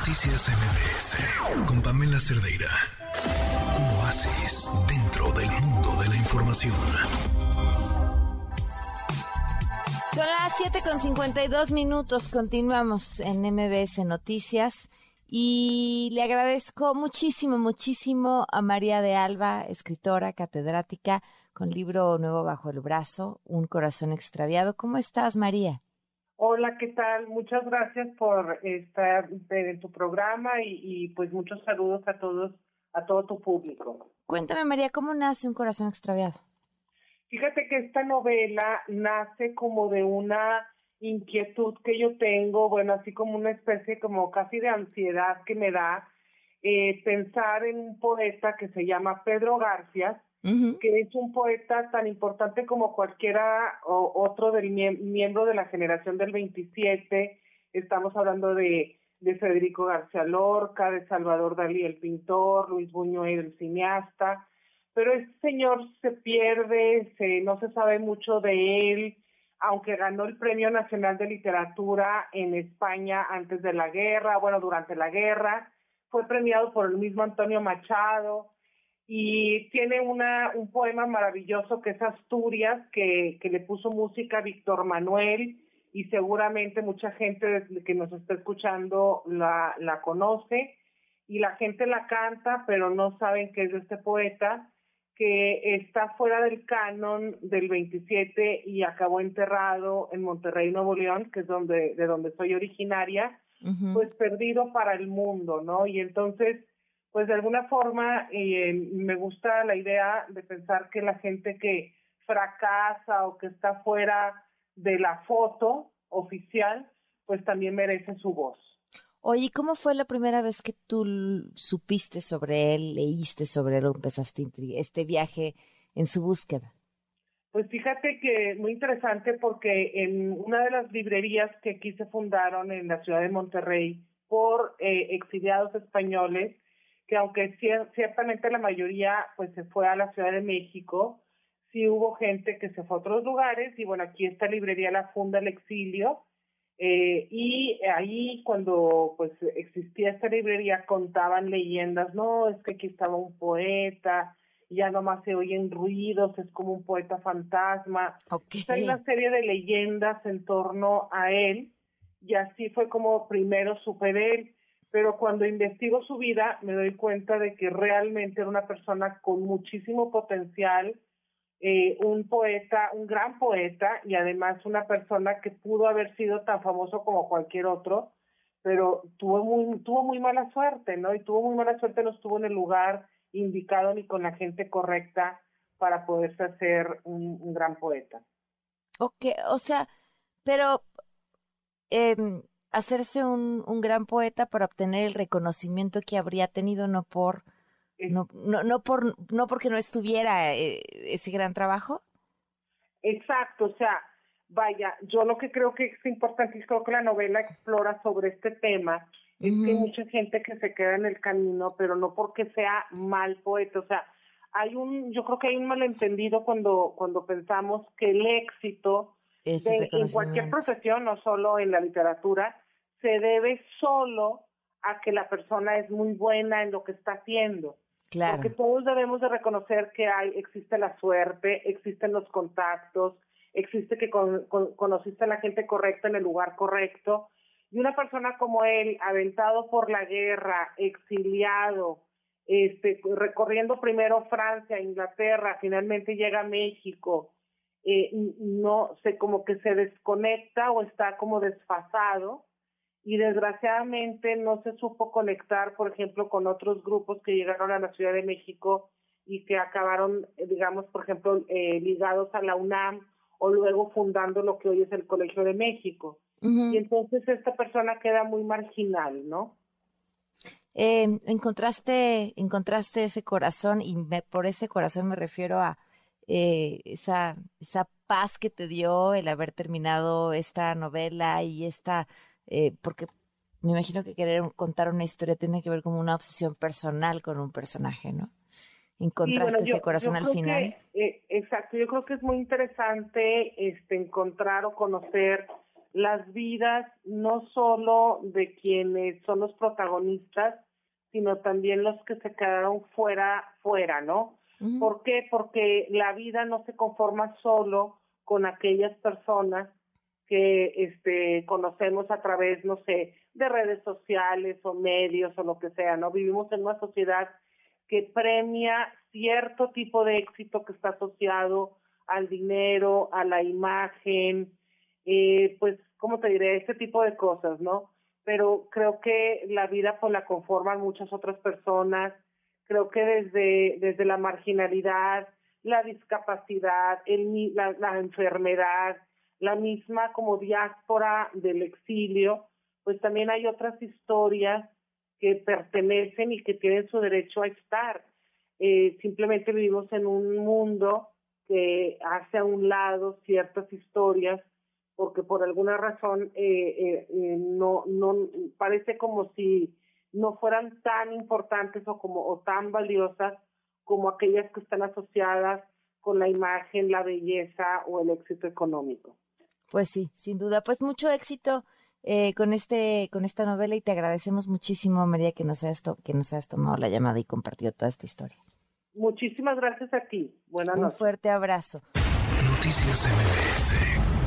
Noticias MBS con Pamela Cerdeira. Un oasis dentro del mundo de la información. Son las 7 con 52 minutos. Continuamos en MBS Noticias. Y le agradezco muchísimo, muchísimo a María de Alba, escritora, catedrática, con libro nuevo bajo el brazo, Un corazón extraviado. ¿Cómo estás, María? Hola, ¿qué tal? Muchas gracias por estar en tu programa y, pues muchos saludos a todos, a todo tu público. Cuéntame, María, ¿cómo nace Un corazón extraviado? Fíjate que esta novela nace como de una inquietud que yo tengo, bueno, así como una especie como casi de ansiedad que me da eh, pensar en un poeta que se llama Pedro García, que es un poeta tan importante como cualquiera otro del miembro de la generación del 27. Estamos hablando de, de Federico García Lorca, de Salvador Dalí, el pintor, Luis Buñuel, el cineasta. Pero este señor se pierde, se, no se sabe mucho de él, aunque ganó el Premio Nacional de Literatura en España antes de la guerra, bueno, durante la guerra, fue premiado por el mismo Antonio Machado y tiene una, un poema maravilloso que es Asturias, que, que le puso música Víctor Manuel y seguramente mucha gente que nos está escuchando la, la conoce y la gente la canta, pero no saben que es de este poeta que está fuera del canon del 27 y acabó enterrado en Monterrey, Nuevo León, que es donde de donde soy originaria, pues perdido para el mundo, ¿no? Y entonces pues de alguna forma eh, me gusta la idea de pensar que la gente que fracasa o que está fuera de la foto oficial, pues también merece su voz. Oye, ¿cómo fue la primera vez que tú supiste sobre él, leíste sobre él o empezaste este viaje en su búsqueda? Pues fíjate que muy interesante porque en una de las librerías que aquí se fundaron en la ciudad de Monterrey por eh, exiliados españoles, que aunque ciertamente la mayoría pues se fue a la Ciudad de México, sí hubo gente que se fue a otros lugares y bueno, aquí esta librería la funda el exilio eh, y ahí cuando pues existía esta librería contaban leyendas, no, es que aquí estaba un poeta, ya nomás se oyen ruidos, es como un poeta fantasma. Hay una serie de leyendas en torno a él y así fue como primero supe de él pero cuando investigo su vida me doy cuenta de que realmente era una persona con muchísimo potencial, eh, un poeta, un gran poeta y además una persona que pudo haber sido tan famoso como cualquier otro, pero tuvo muy, tuvo muy mala suerte, ¿no? Y tuvo muy mala suerte, no estuvo en el lugar indicado ni con la gente correcta para poderse hacer un, gran poeta. Ok, o sea, pero eh, hacerse un, un gran poeta para obtener el reconocimiento que habría tenido no por no, no, no por no porque no estuviera eh, ese gran trabajo. Exacto o sea vaya yo lo que creo que es importante y creo que la novela explora sobre este tema. Es que hay mucha gente que se queda en el camino pero no porque sea mal poeta o sea hay un yo creo que hay un malentendido cuando cuando pensamos que el éxito en cualquier profesión, no solo en la literatura, se debe solo a que la persona es muy buena en lo que está haciendo. Claro. Porque todos debemos de reconocer que hay, existe la suerte, existen los contactos, existe que conociste a la gente correcta en el lugar correcto. Y una persona como él, aventado por la guerra, exiliado, este, recorriendo primero Francia, Inglaterra, finalmente llega a México, eh, no sé, como que se desconecta o está como desfasado y desgraciadamente no se supo conectar, por ejemplo, con otros grupos que llegaron a la Ciudad de México y que acabaron, eh, digamos, por ejemplo, eh, ligados a la UNAM o luego fundando lo que hoy es el Colegio de México. Y entonces esta persona queda muy marginal, ¿no? Eh, encontraste, encontraste ese corazón y por ese corazón me refiero a eh, esa, esa paz que te dio el haber terminado esta novela y esta, eh, porque me imagino que querer contar una historia tiene que ver como una obsesión personal con un personaje, ¿no? ¿Encontraste ese corazón al final? Eh, exacto, yo creo que es muy interesante este, encontrar o conocer las vidas no solo de quienes son los protagonistas, sino también los que se quedaron fuera, fuera, ¿no? ¿Por qué? Porque la vida no se conforma solo con aquellas personas que este, conocemos a través, no sé, de redes sociales o medios o lo que sea, ¿no? Vivimos en una sociedad que premia cierto tipo de éxito que está asociado al dinero, a la imagen, eh, pues, ¿cómo te diré? Este tipo de cosas, ¿no? Pero creo que la vida pues la conforman muchas otras personas. Creo que desde, desde la marginalidad, la discapacidad, el, la, la enfermedad, la misma como diáspora del exilio, pues también hay otras historias que pertenecen y que tienen su derecho a estar. Eh, simplemente vivimos en un mundo que hace a un lado ciertas historias porque por alguna razón eh, eh, no no parece como si no fueran tan importantes o como o tan valiosas como aquellas que están asociadas con la imagen, la belleza o el éxito económico. Pues sí, sin duda. Pues mucho éxito eh, con este con esta novela y te agradecemos muchísimo, María, que nos hayas que nos hayas tomado la llamada y compartido toda esta historia. Muchísimas gracias a ti. Buenas noches. Un fuerte abrazo. Noticias MBS